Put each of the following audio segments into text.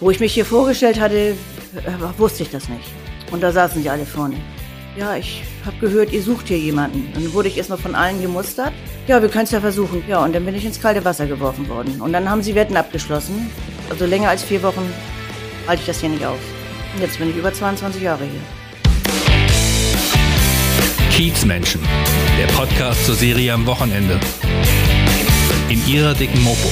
Wo ich mich hier vorgestellt hatte, äh, wusste ich das nicht. Und da saßen sie alle vorne. Ja, ich habe gehört, ihr sucht hier jemanden. Dann wurde ich erstmal von allen gemustert. Ja, wir können es ja versuchen. Ja, und dann bin ich ins kalte Wasser geworfen worden. Und dann haben sie Wetten abgeschlossen. Also länger als vier Wochen halte ich das hier nicht aus. Und jetzt bin ich über 22 Jahre hier. Kiezmenschen, der Podcast zur Serie am Wochenende. In ihrer dicken Mopo.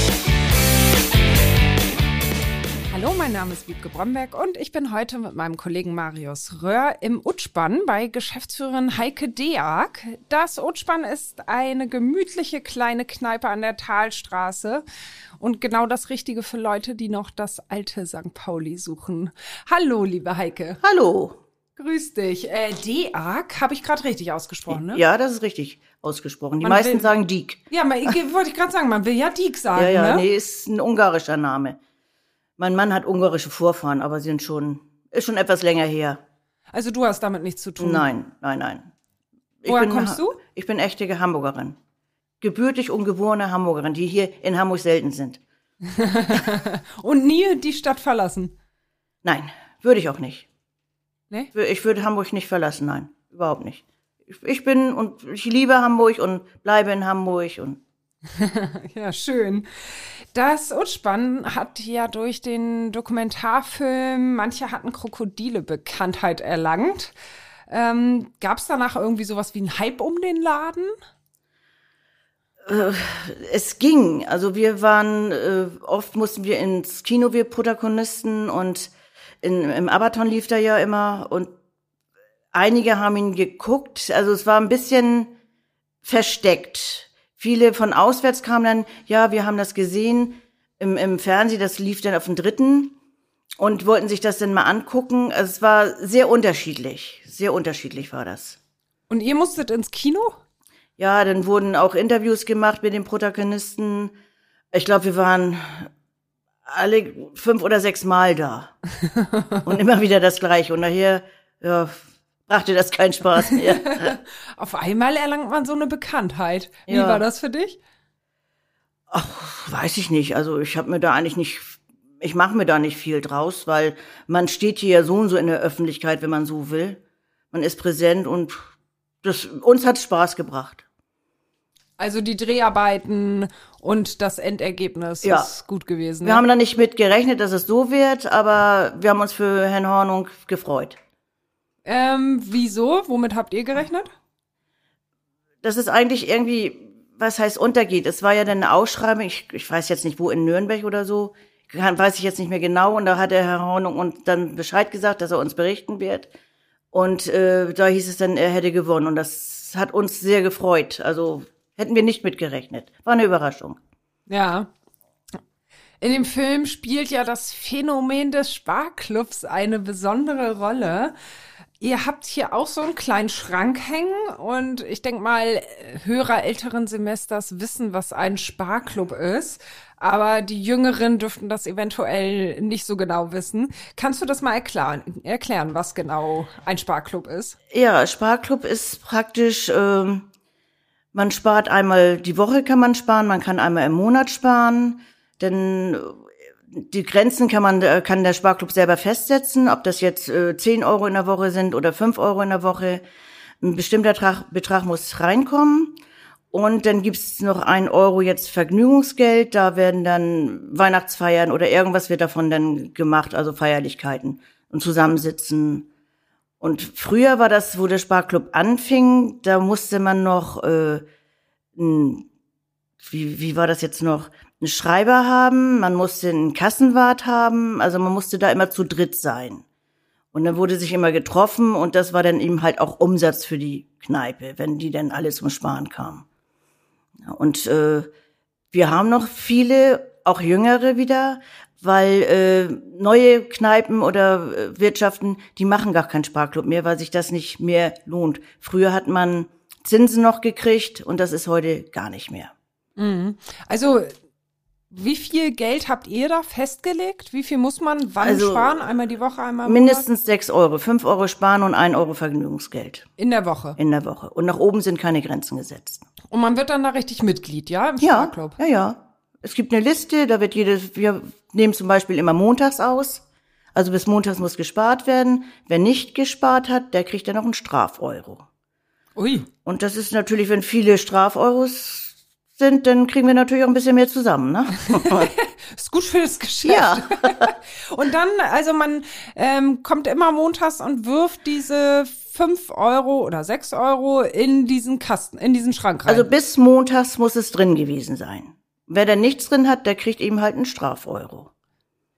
Hallo, mein Name ist Wiebke Bromberg und ich bin heute mit meinem Kollegen Marius Röhr im Utschbann bei Geschäftsführerin Heike Deag. Das Utschbann ist eine gemütliche kleine Kneipe an der Talstraße und genau das Richtige für Leute, die noch das alte St. Pauli suchen. Hallo, liebe Heike. Hallo. Grüß dich. Äh, Deag habe ich gerade richtig ausgesprochen, ne? Ja, das ist richtig ausgesprochen. Die Man meisten will- sagen Diek. Ja, wollte ich gerade sagen, man will ja Diek sagen, Ja, ja, ne? nee, ist ein ungarischer Name. Mein Mann hat ungarische Vorfahren, aber sie sind schon, ist schon etwas länger her. Also du hast damit nichts zu tun. Nein, nein, nein. Ich Woher bin kommst du? Ich bin echte Hamburgerin. Gebürtig und geborene Hamburgerin, die hier in Hamburg selten sind. Und nie die Stadt verlassen. Nein, würde ich auch nicht. Ne? Ich würde Hamburg nicht verlassen, nein, überhaupt nicht. Ich, ich bin und ich liebe Hamburg und bleibe in Hamburg und Ja, schön. Das Utschbann hat ja durch den Dokumentarfilm Manche hatten Krokodile Bekanntheit erlangt. Ähm, Gab es danach irgendwie sowas wie einen Hype um den Laden? es ging. Also wir waren, äh, oft mussten wir ins Kino, wir Protagonisten und in, im Abaton lief da ja immer und einige haben ihn geguckt. Also es war ein bisschen versteckt. Viele von auswärts kamen dann, ja, wir haben das gesehen im, im Fernsehen, das lief dann auf dem dritten und wollten sich das dann mal angucken. Also es war sehr unterschiedlich. Sehr unterschiedlich war das. Und ihr musstet ins Kino? Ja, dann wurden auch Interviews gemacht mit den Protagonisten. Ich glaube, wir waren alle fünf oder sechs Mal da. Und immer wieder das Gleiche. Und nachher, ja, brachte das keinen Spaß mehr. Auf einmal erlangt man so eine Bekanntheit. Wie Ja. war das für dich? Weiß ich nicht. Also ich habe mir da eigentlich nicht, ich mache mir da nicht viel draus, weil man steht hier ja so und so in der Öffentlichkeit, wenn man so will. Man ist präsent und das, uns hat Spaß gebracht. Also die Dreharbeiten und das Endergebnis Ja. ist gut gewesen. Wir ne? haben da nicht mit gerechnet, dass es so wird, aber wir haben uns für Herrn Hornung gefreut. Ähm, wieso? Womit habt ihr gerechnet? dass es eigentlich irgendwie, was heißt untergeht. Es war ja dann eine Ausschreibung, ich, ich weiß jetzt nicht wo, in Nürnberg oder so, kann, weiß ich jetzt nicht mehr genau. Und da hat der Herr Hornung uns dann Bescheid gesagt, dass er uns berichten wird. Und äh, da hieß es dann, er hätte gewonnen. Und das hat uns sehr gefreut. Also hätten wir nicht mitgerechnet. War eine Überraschung. Ja. In dem Film spielt ja das Phänomen des Sparclubs eine besondere Rolle. Ihr habt hier auch so einen kleinen Schrank hängen und ich denke mal, Hörer älteren Semesters wissen, was ein Sparclub ist. Aber die Jüngeren dürften das eventuell nicht so genau wissen. Kannst du das mal erklären, erklären was genau ein Sparclub ist? Ja, Sparclub ist praktisch, ähm, man spart einmal die Woche kann man sparen, man kann einmal im Monat sparen, denn äh, die Grenzen kann man, äh, kann der Sparclub selber festsetzen, ob das jetzt äh, 10 Euro in der Woche sind oder 5 Euro in der Woche. Ein bestimmter Betrag, Betrag muss reinkommen. Und dann gibt's noch ein Euro jetzt Vergnügungsgeld. Da werden dann Weihnachtsfeiern oder irgendwas wird davon dann gemacht, also Feierlichkeiten und Zusammensitzen. Und früher war das, wo der Sparclub anfing, da musste man noch, äh, wie, wie war das jetzt noch, einen Schreiber haben, man musste einen Kassenwart haben, also man musste da immer zu dritt sein. Und dann wurde sich immer getroffen und das war dann eben halt auch Umsatz für die Kneipe, wenn die dann alle zum Sparen kamen. Und äh, wir haben noch viele, auch Jüngere wieder, weil äh, neue Kneipen oder äh, Wirtschaften, die machen gar keinen Sparclub mehr, weil sich das nicht mehr lohnt. Früher hat man Zinsen noch gekriegt und das ist heute gar nicht mehr. Also, wie viel Geld habt ihr da festgelegt? Wie viel muss man wann Also, sparen? Einmal die Woche, einmal im? Mindestens sechs Euro, fünf Euro sparen und ein Euro Vergnügungsgeld In der Woche. in der Woche. Und nach oben sind keine Grenzen gesetzt. Und man wird dann da richtig Mitglied, ja, im Ja, Sparclub. ja, ja. Es gibt eine Liste, da wird jedes, wir nehmen zum Beispiel immer montags aus. Also bis montags muss gespart werden. Wer nicht gespart hat, der kriegt dann noch einen Strafeuro. Ui. Und das ist natürlich, wenn viele Strafeuros sind, dann kriegen wir natürlich auch ein bisschen mehr zusammen, ne? Ist gut für das Geschäft. ja. Und dann, also man ähm, kommt immer montags und wirft diese fünf Euro oder sechs Euro in diesen Kasten, in diesen Schrank rein. Also bis montags muss es drin gewesen sein. Wer da nichts drin hat, der kriegt eben halt einen Strafeuro.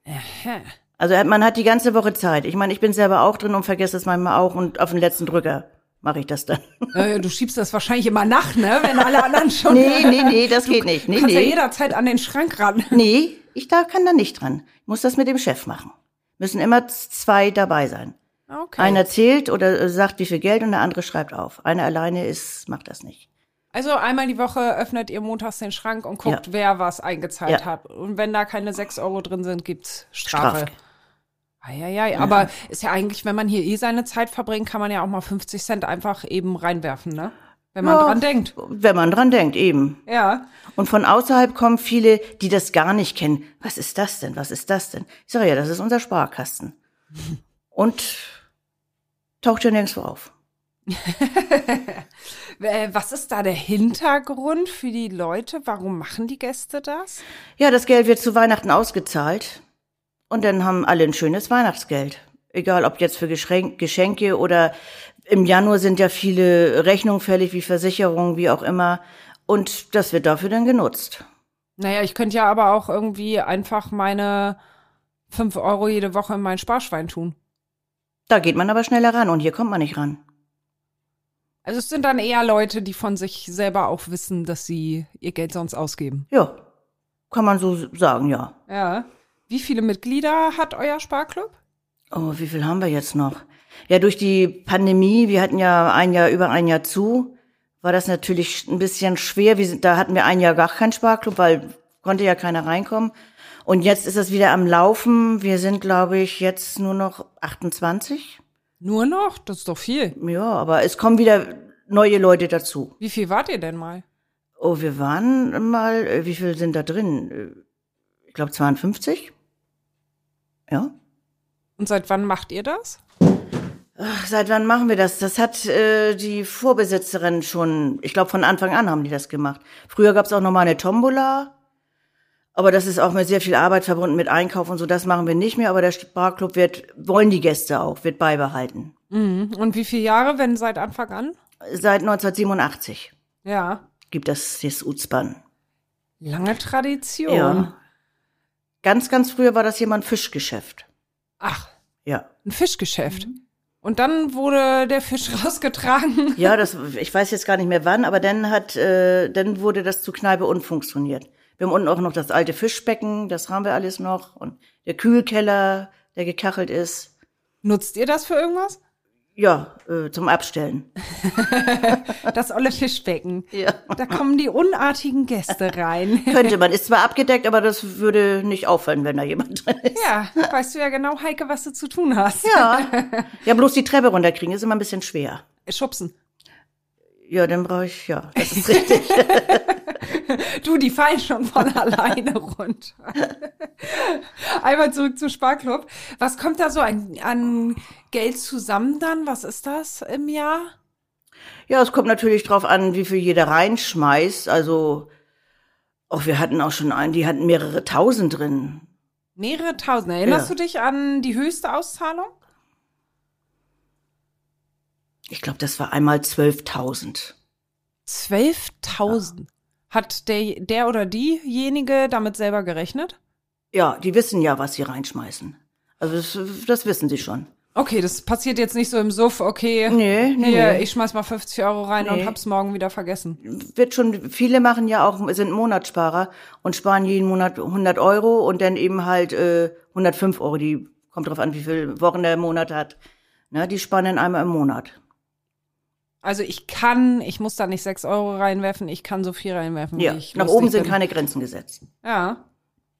Hä. Also man hat die ganze Woche Zeit. Ich meine, ich bin selber auch drin und vergesse es manchmal auch und auf den letzten Drücker mache ich das dann. Äh, du schiebst das wahrscheinlich immer nach, ne? Wenn alle anderen schon. nee, nee, nee, das geht nicht. Nee, kannst ja nee. jederzeit an den Schrank ran. Nee, ich da kann da nicht dran. Ich muss das mit dem Chef machen. Müssen immer zwei dabei sein. Okay. Einer zählt oder äh, sagt, wie viel Geld und der andere schreibt auf. Einer alleine ist, macht das nicht. Also einmal die Woche öffnet ihr montags den Schrank und guckt, Ja. wer was eingezahlt Ja. hat. Und wenn da keine sechs Euro drin sind, gibt's Strafe. Strafe. Eieiei, aber ist ja eigentlich, wenn man hier eh seine Zeit verbringt, kann man ja auch mal 50 Cent einfach eben reinwerfen, ne? Wenn man Ja. dran denkt. Wenn man dran denkt, eben. Ja. Und von außerhalb kommen viele, die das gar nicht kennen. Was ist das denn? Was ist das denn? Ich sage ja, das ist unser Sparkasten. Und taucht ja nirgendwo auf. Äh, Was ist da der Hintergrund für die Leute? Warum machen die Gäste das? Ja, das Geld wird zu Weihnachten ausgezahlt. Und dann haben alle ein schönes Weihnachtsgeld. Egal, ob jetzt für Geschenk Geschenke oder im Januar sind ja viele Rechnungen fällig, wie Versicherungen, wie auch immer. Und das wird dafür dann genutzt. Naja, ich könnte ja aber auch irgendwie einfach meine 5 Euro jede Woche in mein Sparschwein tun. Da geht man aber schneller ran und hier kommt man nicht ran. Also es sind dann eher Leute, die von sich selber auch wissen, dass sie ihr Geld sonst ausgeben. Ja, kann man so sagen, ja. Ja. Wie viele Mitglieder hat euer Sparclub? Oh, wie viel haben wir jetzt noch? Ja, durch die Pandemie, wir hatten ja ein Jahr, über ein Jahr zu, war das natürlich ein bisschen schwer. Wir sind, da hatten wir ein Jahr gar keinen Sparclub, weil konnte ja keiner reinkommen. Und jetzt ist es wieder am Laufen. Wir sind, glaube ich, jetzt nur noch 28. Nur noch? Das ist doch viel. Ja, aber es kommen wieder neue Leute dazu. Wie viel wart ihr denn mal? Oh, wir waren mal, äh, wie viel sind da drin? Ich glaube 52. Ja. Und seit wann macht ihr das? Ach, seit wann machen wir das? Das hat äh, die Vorbesitzerin schon, ich glaube von Anfang an haben die das gemacht. Früher gab es auch noch mal eine Tombola, aber das ist auch mit sehr viel Arbeit verbunden mit Einkauf und so. Das machen wir nicht mehr, aber der Sparclub wird, wollen die Gäste auch, wird beibehalten. Mhm. Und wie viele Jahre, wenn seit Anfang an? Seit 1987 Ja. gibt es das Uzban. Lange Tradition. Ja. Ganz, ganz früher war das hier mal ein Fischgeschäft. Ach, Ja. ein Fischgeschäft. Und dann wurde der Fisch rausgetragen. Ja, das, ich weiß jetzt gar nicht mehr wann, aber dann hat, äh, dann wurde das zu Kneipe unfunktioniert. Wir haben unten auch noch das alte Fischbecken, das haben wir alles noch und der Kühlkeller, der gekachelt ist. Nutzt ihr das für irgendwas? Ja, äh, zum Abstellen. Das olle Fischbecken. Ja. Da kommen die unartigen Gäste rein. Könnte man, ist zwar abgedeckt, aber das würde nicht auffallen, wenn da jemand drin ist. Ja, weißt du ja genau, Heike, was du zu tun hast. Ja. Ja, bloß die Treppe runterkriegen ist immer ein bisschen schwer. Schubsen. Ja, dann brauche ich, ja, das ist richtig. Du, die fallen schon von alleine runter. Einmal zurück zum Sparclub. Was kommt da so an, an Geld zusammen dann? Was ist das im Jahr? Ja, es kommt natürlich drauf an, wie viel jeder reinschmeißt. Also, auch wir hatten auch schon einen, die hatten mehrere tausend drin. Mehrere tausend. Erinnerst Ja. du dich an die höchste Auszahlung? Ich glaube, das war einmal 12.000. 12.000. Hat der, der oder diejenige damit selber gerechnet? Ja, die wissen ja, was sie reinschmeißen. Also das, das wissen sie schon. Okay, das passiert jetzt nicht so im Suff, okay. Nee, nee, Hier, nee. ich schmeiß mal 50 Euro rein und hab's morgen wieder vergessen. Wird schon, viele machen ja auch, sind Monatssparer und sparen jeden Monat 100 Euro und dann eben halt äh, 105 Euro. Die kommt drauf an, wie viele Wochen der Monat hat. Na, die sparen dann einmal im Monat. Also ich kann, ich muss da nicht 6 Euro reinwerfen, ich kann so viel reinwerfen, Ja, wie ich nach oben sind bin. keine Grenzen gesetzt. Ja.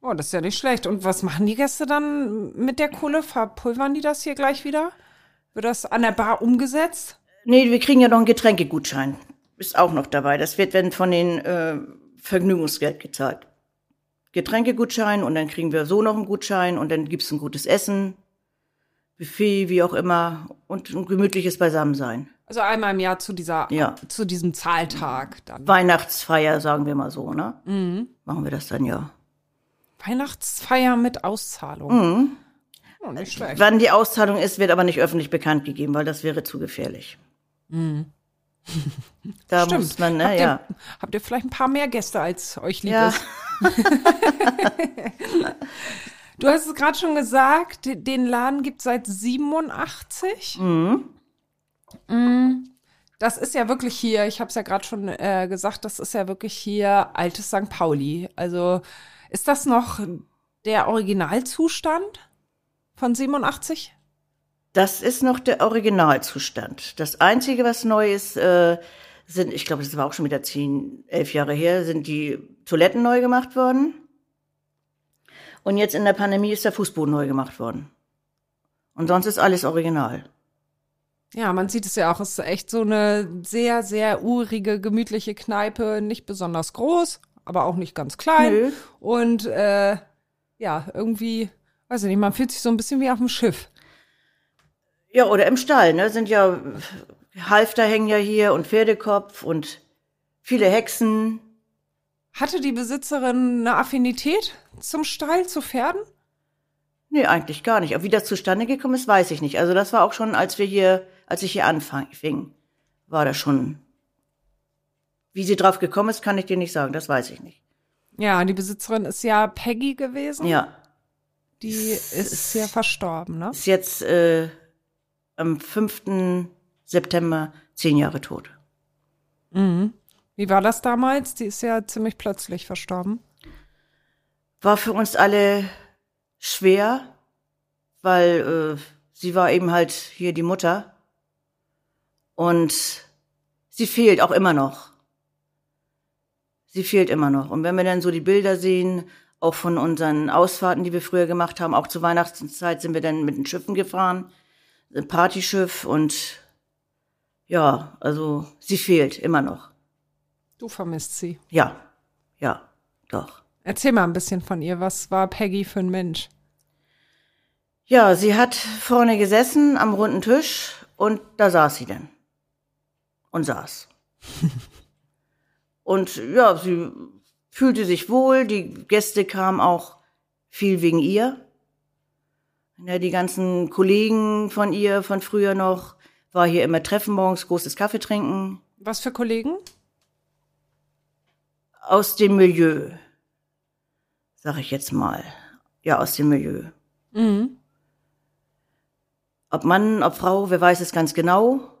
Oh, das ist ja nicht schlecht. Und was machen die Gäste dann mit der Kohle? Verpulvern die das hier gleich wieder? Wird das an der Bar umgesetzt? Nee, wir kriegen ja noch einen Getränkegutschein. Ist auch noch dabei. Das wird wenn von den äh, Vergnügungsgeld gezahlt. Getränkegutschein und dann kriegen wir so noch einen Gutschein und dann gibt's ein gutes Essen, Buffet, wie auch immer und ein gemütliches Beisammensein. Also einmal im Jahr zu dieser, Ja. zu diesem Zahltag dann. Weihnachtsfeier, sagen wir mal so, ne? Machen wir das dann ja. Weihnachtsfeier mit Auszahlung. Mhm. Oh, nicht schlecht. Wann die Auszahlung ist, wird aber nicht öffentlich bekannt gegeben, weil das wäre zu gefährlich. Da Stimmt. muss man, ne, habt, ja. ihr, habt ihr vielleicht ein paar mehr Gäste, als euch lieb Ja. ist? Du hast es gerade schon gesagt, de- den Laden gibt seit 87. Mhm. Mm, Das ist ja wirklich hier, ich habe es ja gerade schon äh, gesagt, das ist ja wirklich hier altes St. Pauli. Also ist das noch der Originalzustand von 87? Das ist noch der Originalzustand. Das Einzige, was neu ist, äh, sind, ich glaube, das war auch schon wieder zehn, elf Jahre her, sind die Toiletten neu gemacht worden. Und jetzt in der Pandemie ist der Fußboden neu gemacht worden. Und sonst ist alles original. Ja, man sieht es ja auch, es ist echt so eine sehr, sehr urige, gemütliche Kneipe, nicht besonders groß, aber auch nicht ganz klein. Nö. Und äh, ja, irgendwie, weiß ich nicht, man fühlt sich so ein bisschen wie auf dem Schiff. Ja, oder im Stall, ne? Sind ja Halfter hängen ja hier und Pferdekopf und viele Hexen. Hatte die Besitzerin eine Affinität zum Stall, zu Pferden? Nee, eigentlich gar nicht. Aber wie das zustande gekommen ist, weiß ich nicht. Also das war auch schon, als wir hier, als ich hier anfing, war das schon. Wie sie drauf gekommen ist, kann ich dir nicht sagen. Das weiß ich nicht. Ja, die Besitzerin ist ja Peggy gewesen. Ja, Die ist ja verstorben, ne? ist jetzt äh, am 5. September zehn Jahre tot. Wie war das damals? Die ist ja ziemlich plötzlich verstorben. War für uns alle schwer, weil äh, sie war eben halt hier die Mutter. Und sie fehlt auch immer noch. Sie fehlt immer noch. Und wenn wir dann so die Bilder sehen, auch von unseren Ausfahrten, die wir früher gemacht haben, auch zur Weihnachtszeit sind wir dann mit den Schiffen gefahren, ein Partyschiff und ja, also sie fehlt immer noch. Du vermisst sie. Ja, ja, doch. Erzähl mal ein bisschen von ihr. Was war Peggy für ein Mensch? Ja, sie hat vorne gesessen am runden Tisch und da saß sie denn. Und saß. und ja, sie fühlte sich wohl, die Gäste kamen auch viel wegen ihr. Ja, die ganzen Kollegen von ihr von früher noch, war hier immer Treffen morgens, großes Kaffee trinken. Was für Kollegen? Aus dem Milieu, sag ich jetzt mal. Ja, aus dem Milieu. Mhm. Ob Mann, ob Frau, wer weiß es ganz genau.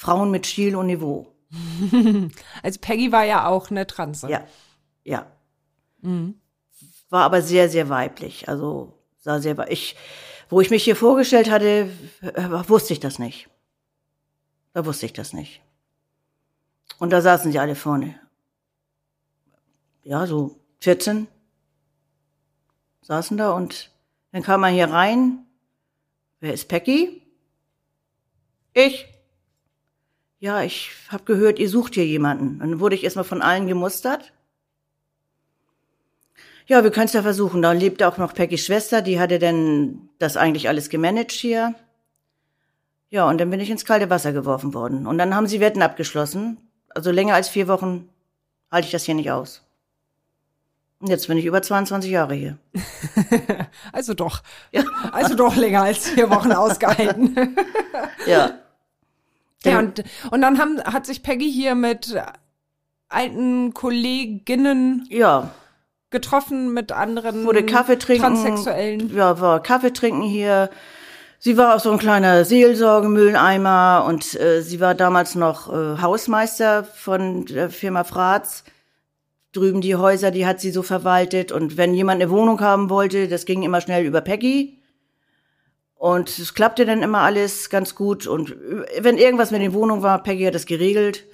Frauen mit Stil und Niveau. Also Peggy war ja auch eine Transe. Ja, ja. War aber sehr, sehr weiblich. Also sah sehr wei- ich, wo ich mich hier vorgestellt hatte, äh, wusste ich das nicht. Da wusste ich das nicht. Und da saßen sie alle vorne. Ja, so 14 saßen da und dann kam man hier rein. Wer ist Peggy? Ich. Ja, ich habe gehört, ihr sucht hier jemanden. Dann wurde ich erstmal von allen gemustert. Ja, wir können es ja versuchen. Da lebte auch noch Peggys Schwester, die hatte denn das eigentlich alles gemanagt hier. Ja, und dann bin ich ins kalte Wasser geworfen worden. Und dann haben sie Wetten abgeschlossen. Also länger als vier Wochen halte ich das hier nicht aus. Und jetzt bin ich über 22 Jahre hier. Also doch. Also doch länger als vier Wochen ausgehalten. Ja. Ja, und, und dann haben, hat sich Peggy hier mit alten Kolleginnen Ja, getroffen, mit anderen wurde Kaffee trinken. Transsexuellen. Ja, war Kaffee trinken hier. Sie war auch so ein kleiner Seelsorgemülleimer und äh, sie war damals noch äh, Hausmeister von der Firma Fratz. Drüben die Häuser, die hat sie so verwaltet. Und wenn jemand eine Wohnung haben wollte, das ging immer schnell über Peggy. Und es klappte dann immer alles ganz gut. Und wenn irgendwas mit den Wohnungen war, Peggy hat das geregelt.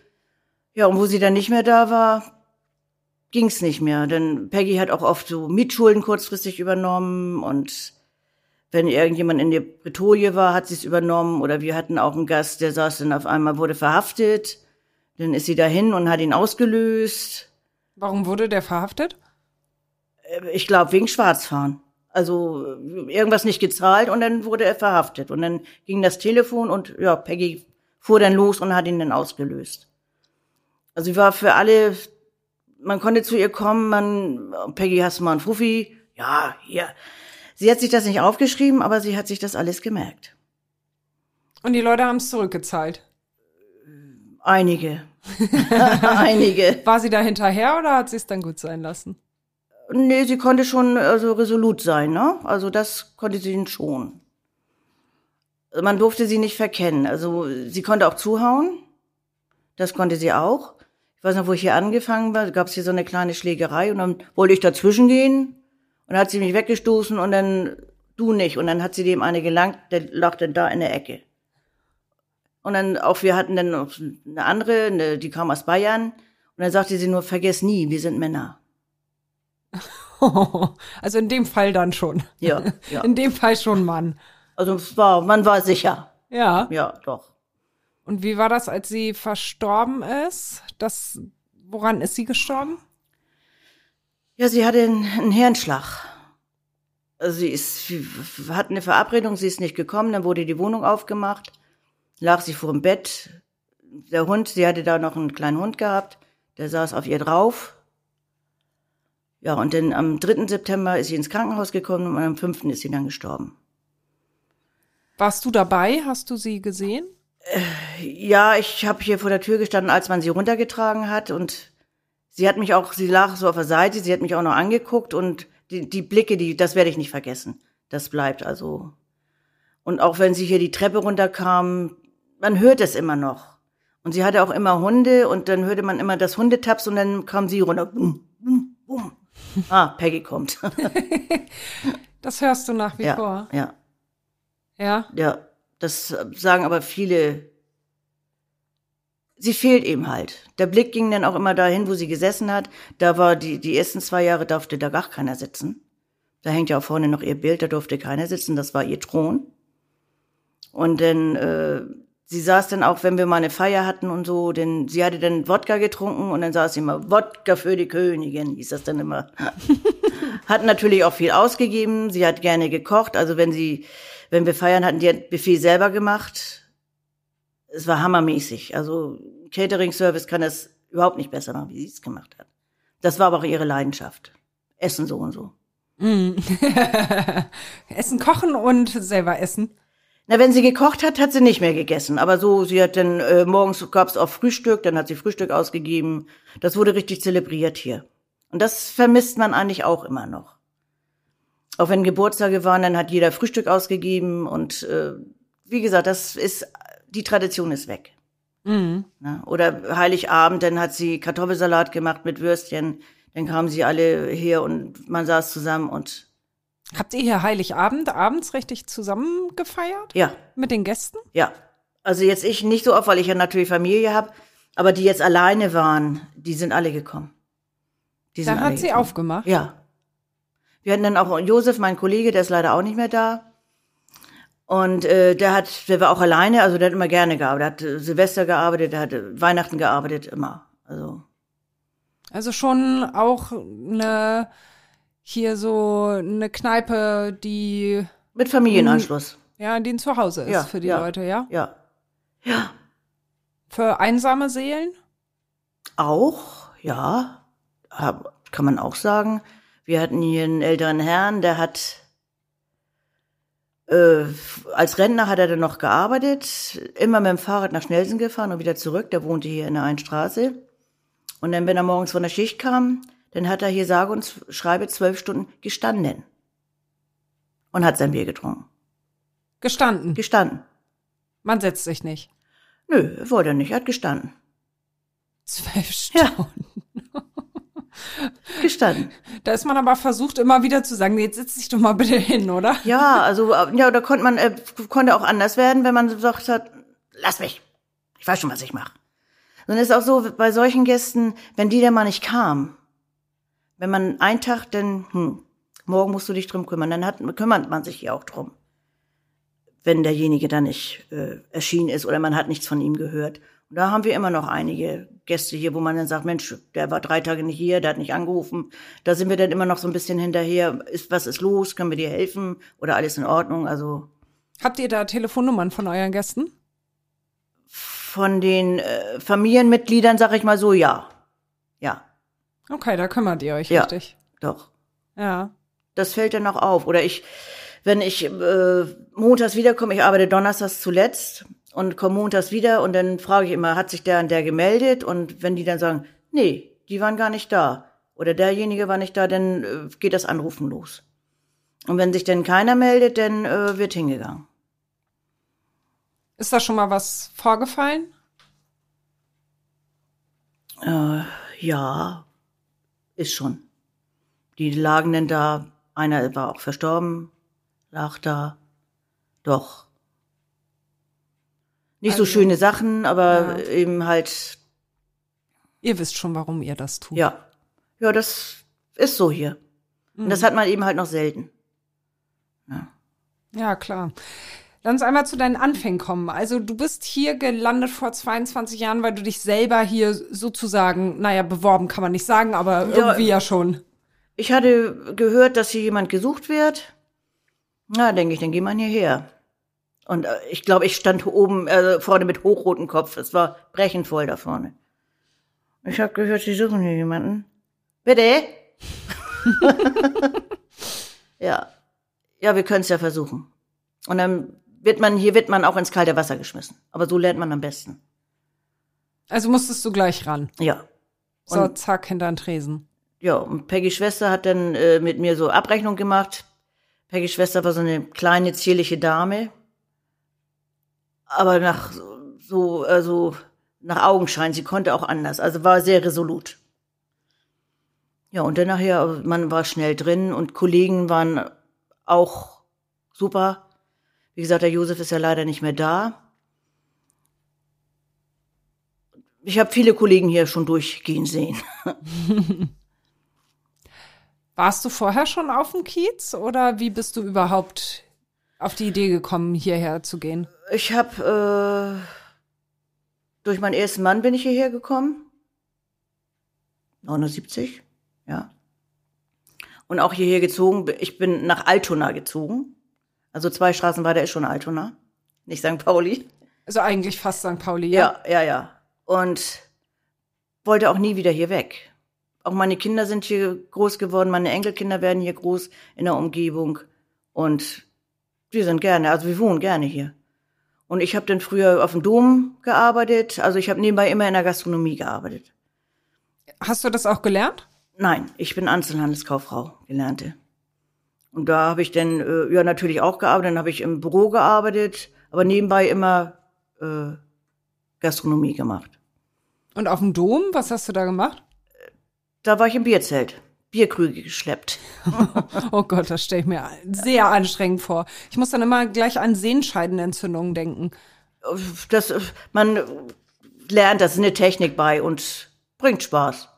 Ja, und wo sie dann nicht mehr da war, ging's nicht mehr. Denn Peggy hat auch oft so Mietschulden kurzfristig übernommen und wenn irgendjemand in der Bretouille war, hat sie es übernommen. Oder wir hatten auch einen Gast, der saß dann auf einmal, wurde verhaftet. Dann ist sie dahin und hat ihn ausgelöst. Warum wurde der verhaftet? Äh, Ich glaube, wegen Schwarzfahren. Also irgendwas nicht gezahlt und dann wurde er verhaftet. Und dann ging das Telefon und ja, Peggy fuhr dann los und hat ihn dann ausgelöst. Also sie war für alle, man konnte zu ihr kommen, man, Peggy, hast du mal einen Fuffi? Ja, hier. Sie hat sich das nicht aufgeschrieben, aber sie hat sich das alles gemerkt. Und die Leute haben es zurückgezahlt. Einige. Einige. War sie da hinterher oder hat sie es dann gut sein lassen? Nee, sie konnte schon also resolut sein, ne? Also das konnte sie schon. Man durfte sie nicht verkennen. Also sie konnte auch zuhauen. Das konnte sie auch. Ich weiß noch, wo ich hier angefangen war, gab es hier so eine kleine Schlägerei und dann wollte ich dazwischen gehen und dann hat sie mich weggestoßen und dann du nicht. Und dann hat sie dem eine gelangt, der lag dann da in der Ecke. Und dann auch wir hatten dann noch eine andere, eine, die kam aus Bayern. Und dann sagte sie nur, vergiss nie, wir sind Männer. Also in dem Fall dann schon. Ja, ja. In dem Fall schon Mann. Also es war, man war sicher. Ja. Ja, doch. Und wie war das, als sie verstorben ist? Das, woran ist sie gestorben? Ja, sie hatte einen, einen Hirnschlag. Also sie ist, sie hat eine Verabredung, sie ist nicht gekommen, dann wurde die Wohnung aufgemacht, lag sie vor dem Bett. Der Hund, sie hatte da noch einen kleinen Hund gehabt, der saß auf ihr drauf. Ja, und dann am 3. September ist sie ins Krankenhaus gekommen und am 5. ist sie dann gestorben. Warst du dabei? Hast du sie gesehen? Ja, ich habe hier vor der Tür gestanden, als man sie runtergetragen hat und sie hat mich auch, sie lag so auf der Seite, sie hat mich auch noch angeguckt und die, die Blicke, die, das werde ich nicht vergessen. Das bleibt also. Und auch wenn sie hier die Treppe runterkam, man hört es immer noch. Und sie hatte auch immer Hunde und dann hörte man immer das Hundetaps und dann kam sie runter. Bum, bum, bum. Ah, Peggy kommt. Das hörst du nach wie ja, vor. ja, Ja. ja. Das sagen aber viele. Sie fehlt eben halt. Der Blick ging dann auch immer dahin, wo sie gesessen hat. Da war die, die ersten zwei Jahre durfte da gar keiner sitzen. Da hängt ja auch vorne noch ihr Bild, da durfte keiner sitzen, das war ihr Thron. Und dann, äh, sie saß dann auch, wenn wir mal eine Feier hatten und so, denn sie hatte dann Wodka getrunken und dann saß sie immer, Wodka für die Königin, hieß das dann immer. hat natürlich auch viel ausgegeben, sie hat gerne gekocht, also wenn sie, wenn wir feiern hatten, die hat Buffet selber gemacht. Es war hammermäßig, also Catering-Service kann das überhaupt nicht besser machen, wie sie es gemacht hat. Das war aber auch ihre Leidenschaft. Essen so und so. Essen kochen und selber essen. Na, wenn sie gekocht hat, hat sie nicht mehr gegessen. Aber so, sie hat dann äh, morgens gab's auch Frühstück, dann hat sie Frühstück ausgegeben. Das wurde richtig zelebriert hier. Und das vermisst man eigentlich auch immer noch. Auch wenn Geburtstage waren, dann hat jeder Frühstück ausgegeben und äh, wie gesagt, das ist die Tradition ist weg. Na, oder Heiligabend, dann hat sie Kartoffelsalat gemacht mit Würstchen. Dann kamen sie alle her und man saß zusammen und Habt ihr hier Heiligabend abends richtig zusammen gefeiert? ja, Mit den Gästen? Ja, also jetzt ich nicht so oft, weil ich ja natürlich Familie habe, aber die jetzt alleine waren, die sind alle gekommen. Die sind Dann alle hat sie gekommen. aufgemacht. Ja. Wir hatten dann auch Josef, mein Kollege, der ist leider auch nicht mehr da. Und äh, der hat, der war auch alleine, also der hat immer gerne gearbeitet. Der hat äh, Silvester gearbeitet, der hat äh, Weihnachten gearbeitet, immer. Also Also schon auch eine, hier so eine Kneipe, die, mit Familienanschluss. ja, die ein Zuhause ist Ja, für die ja. Leute, ja? Ja. Ja. Für einsame Seelen? Auch, ja, kann man auch sagen. Wir hatten hier einen älteren Herrn, der hat äh, als Rentner hat er dann noch gearbeitet, immer mit dem Fahrrad nach Schnelsen gefahren und wieder zurück. Der wohnte hier in der Einstraße. Und dann, wenn er morgens von der Schicht kam, dann hat er hier sage und schreibe zwölf Stunden gestanden und hat sein Bier getrunken. Gestanden. Gestanden. Man setzt sich nicht. Nö, wollte er nicht, er hat gestanden. Zwölf Stunden. Ja. Gestanden. Da ist man aber versucht, immer wieder zu sagen, jetzt setz dich doch mal bitte hin, oder? Ja, also ja, da konnte man äh, konnte auch anders werden, wenn man gesagt hat, lass mich, ich weiß schon, was ich mache. Und es ist auch so bei solchen Gästen, wenn die dann mal nicht kam, wenn man einen Tag, dann hm, morgen musst du dich drum kümmern, dann hat, kümmert man sich hier auch drum, wenn derjenige dann nicht äh, erschienen ist oder man hat nichts von ihm gehört. Und da haben wir immer noch einige Gäste hier, wo man dann sagt, Mensch, der war drei Tage nicht hier, der hat nicht angerufen. Da sind wir dann immer noch so ein bisschen hinterher. Ist, was ist los? Können wir dir helfen? Oder alles in Ordnung? Also. Habt ihr da Telefonnummern von euren Gästen? Von den äh, Familienmitgliedern sag ich mal so, ja. Ja. Okay, da kümmert ihr euch Ja. richtig. Doch. Ja. Das fällt dann auch auf. Oder ich, wenn ich äh, montags wiederkomme, ich arbeite donnerstags zuletzt und komme montags wieder und dann frage ich immer, hat sich der und der gemeldet? Und wenn die dann sagen, nee, die waren gar nicht da oder derjenige war nicht da, dann äh, geht das Anrufen los. Und wenn sich dann keiner meldet, dann äh, wird hingegangen. Ist da schon mal was vorgefallen? Äh, ja, ist schon. Die lagen denn da, einer war auch verstorben, lag da. Doch. Nicht so Also, schöne Sachen, aber ja. eben halt, Ihr wisst schon, warum ihr das tut. ja. Ja, das ist so hier. Und das hat man eben halt noch selten. Ja, klar. Lass uns einmal zu deinen Anfängen kommen. Also du bist hier gelandet vor 22 Jahren, weil du dich selber hier sozusagen, naja, beworben kann man nicht sagen, aber irgendwie ja schon. Ich hatte gehört, dass hier jemand gesucht wird. Na, denke ich, dann geh mal hierher. Und äh, ich glaube, ich stand oben äh, vorne mit hochrotem Kopf. Es war brechend voll da vorne. Ich habe gehört, sie suchen hier jemanden. Bitte? ja. Ja, wir können es ja versuchen. Und dann wird man, hier wird man auch ins kalte Wasser geschmissen. Aber so lernt man am besten. Also musstest du gleich ran. Ja. So, Und- zack, hinter den Tresen. Ja, und Peggys Schwester hat dann äh, mit mir so Abrechnung gemacht. Peggys Schwester war so eine kleine, zierliche Dame. Aber nach so, also nach Augenschein, sie konnte auch anders. Also war sehr resolut. Ja, und dann nachher, man war schnell drin und Kollegen waren auch super. Wie gesagt, der Josef ist ja leider nicht mehr da. Ich habe viele Kollegen hier schon durchgehen sehen. Warst du vorher schon auf dem Kiez oder wie bist du überhaupt auf die Idee gekommen, hierher zu gehen? Ich habe äh, durch meinen ersten Mann bin ich hierher gekommen. 79, ja. Und auch hierher gezogen. Ich bin nach Altona gezogen. Also zwei Straßen weiter ist schon Altona, nicht St. Pauli. Also eigentlich fast St. Pauli, ja? Ja, ja, ja. Und wollte auch nie wieder hier weg. Auch meine Kinder sind hier groß geworden, meine Enkelkinder werden hier groß in der Umgebung. Und wir sind gerne, also wir wohnen gerne hier. Und ich habe dann früher auf dem Dom gearbeitet, also ich habe nebenbei immer in der Gastronomie gearbeitet. Hast du das auch gelernt? Nein, ich bin Einzelhandelskauffrau, gelernte. Und da habe ich dann äh, ja natürlich auch gearbeitet, dann habe ich im Büro gearbeitet, aber nebenbei immer äh, Gastronomie gemacht. Und auf dem Dom, was hast du da gemacht? Da war ich im Bierzelt. Bierkrüge geschleppt. Oh Gott, das stelle ich mir sehr anstrengend vor. Ich muss dann immer gleich an Sehenscheidenentzündungen denken. Das, man lernt, das ist eine Technik bei und bringt Spaß.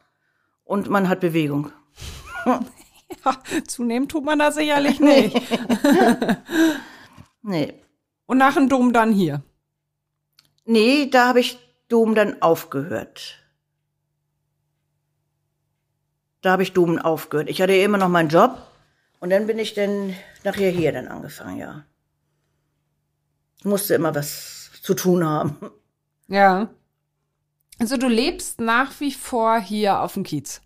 Und man hat Bewegung. Ja, zunehmen tut man da sicherlich nicht. Nee. Und nach dem Dom dann hier. Nee, da habe ich Dom dann aufgehört. Da habe ich Dom aufgehört. Ich hatte ja immer noch meinen Job und dann bin ich dann nachher hier dann angefangen, ja. Musste immer was zu tun haben. Ja. Also du lebst nach wie vor hier auf dem Kiez.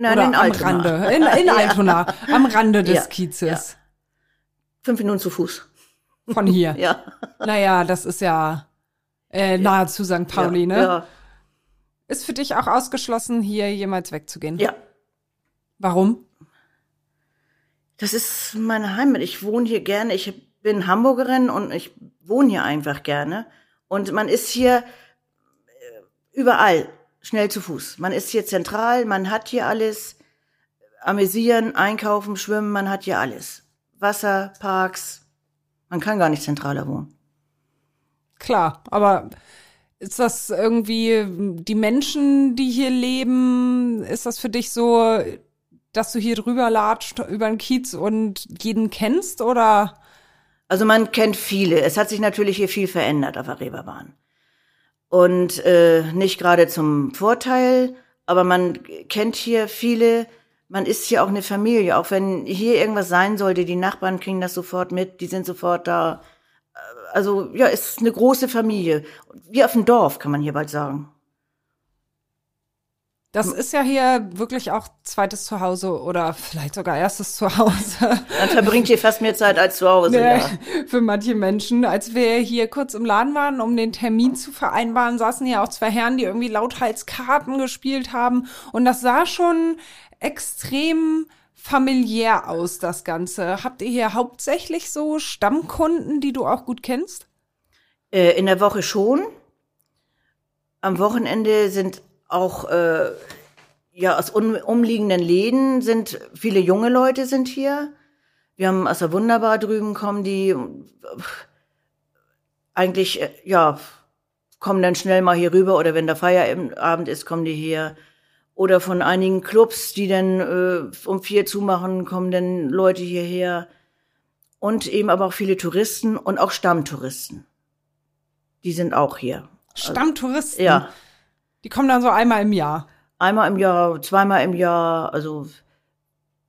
Nein, Oder in am Altona. Rande. In, in Altona. Am Rande des Ja, Kiezes. Fünf Minuten zu Fuß. Von hier. Ja. Naja, das ist ja äh, nahezu St. Pauli, ja, ne? Ja. Ist für dich auch ausgeschlossen, hier jemals wegzugehen? ja. Warum? Das ist meine Heimat. Ich wohne hier gerne. Ich bin Hamburgerin und ich wohne hier einfach gerne. Und man ist hier äh, überall schnell zu Fuß. Man ist hier zentral, man hat hier alles. Amüsieren, einkaufen, schwimmen, man hat hier alles. Wasser, Parks. Man kann gar nicht zentraler wohnen. Klar, aber ist das irgendwie die Menschen, die hier leben, ist das für dich so, dass du hier drüber latscht über den Kiez und jeden kennst oder? Also man kennt viele. Es hat sich natürlich hier viel verändert auf der Reeperbahn. Und äh, nicht gerade zum Vorteil, aber man kennt hier viele, man ist hier auch eine Familie, auch wenn hier irgendwas sein sollte, die Nachbarn kriegen das sofort mit, die sind sofort da. Also ja, es ist eine große Familie, wie auf dem Dorf, kann man hier bald sagen. Das ist ja hier wirklich auch zweites Zuhause oder vielleicht sogar erstes Zuhause. Man verbringt hier fast mehr Zeit als zu Hause, Nee, ja. Für manche Menschen. Als wir hier kurz im Laden waren, um den Termin zu vereinbaren, saßen hier auch zwei Herren, die irgendwie lauthals Karten gespielt haben. Und das sah schon extrem familiär aus, das Ganze. Habt ihr hier hauptsächlich so Stammkunden, die du auch gut kennst? Äh, in der Woche schon. Am Wochenende sind auch äh, ja aus un umliegenden Läden sind viele junge Leute sind hier. Wir haben aus der Wunderbar drüben kommen die äh, eigentlich äh, ja kommen dann schnell mal hier rüber oder wenn der Feierabend ist, kommen die hier. Oder von einigen Clubs, die dann äh, um vier zumachen, kommen dann Leute hierher. Und eben aber auch viele Touristen und auch Stammtouristen. Die sind auch hier. Stammtouristen. Ja. Die kommen dann so einmal im Jahr. Einmal im Jahr, zweimal im Jahr, also